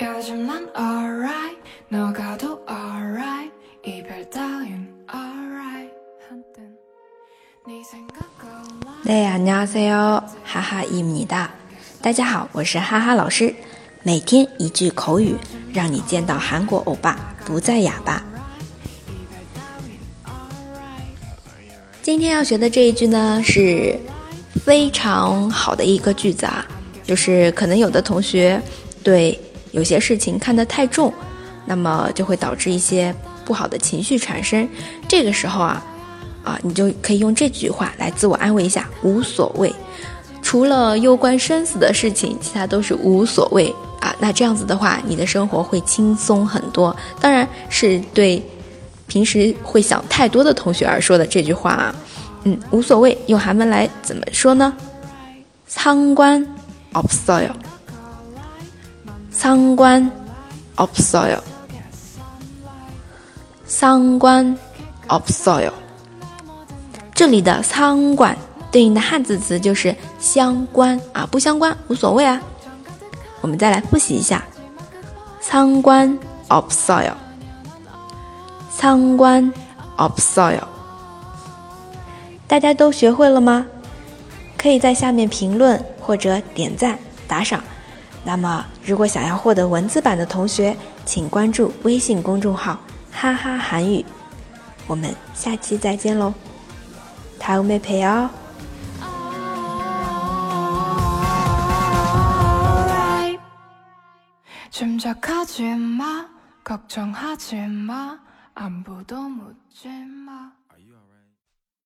요즘 난 alright 너가 도 alright 이별 따윈 alright 한땐 네 생각과 对呀，你好，C O，哈哈一米大。大家好，我是哈哈老师，每天一句口语，让你见到韩国欧巴不再哑巴。今天要学的这一句呢，是非常好的一个句子啊，就是可能有的同学对 有些事情看得太重，那么就会导致一些不好的情绪产生。这个时候啊，啊，你就可以用这句话来自我安慰一下，无所谓。除了攸关生死的事情，其他都是无所谓啊。那这样子的话，你的生活会轻松很多。当然是对平时会想太多的同学而说的这句话啊。嗯，无所谓，用韩文来怎么说呢？상관없어 요。 상관없어 요。 상관없어 요。 这里的상관对应的汉字词就是相关啊，不相关无所谓啊。我们再来复习一下，상관없어 요， 상관없어 요。 大家都学会了吗？可以在下面评论或者点赞打赏。 那么，如果想要获得文字版的同学，请关注微信公众号“哈哈韩语”。我们下期再见喽，다음에봬요。 alright 짐작하지 마 걱정하지 마 안부도 묻지 마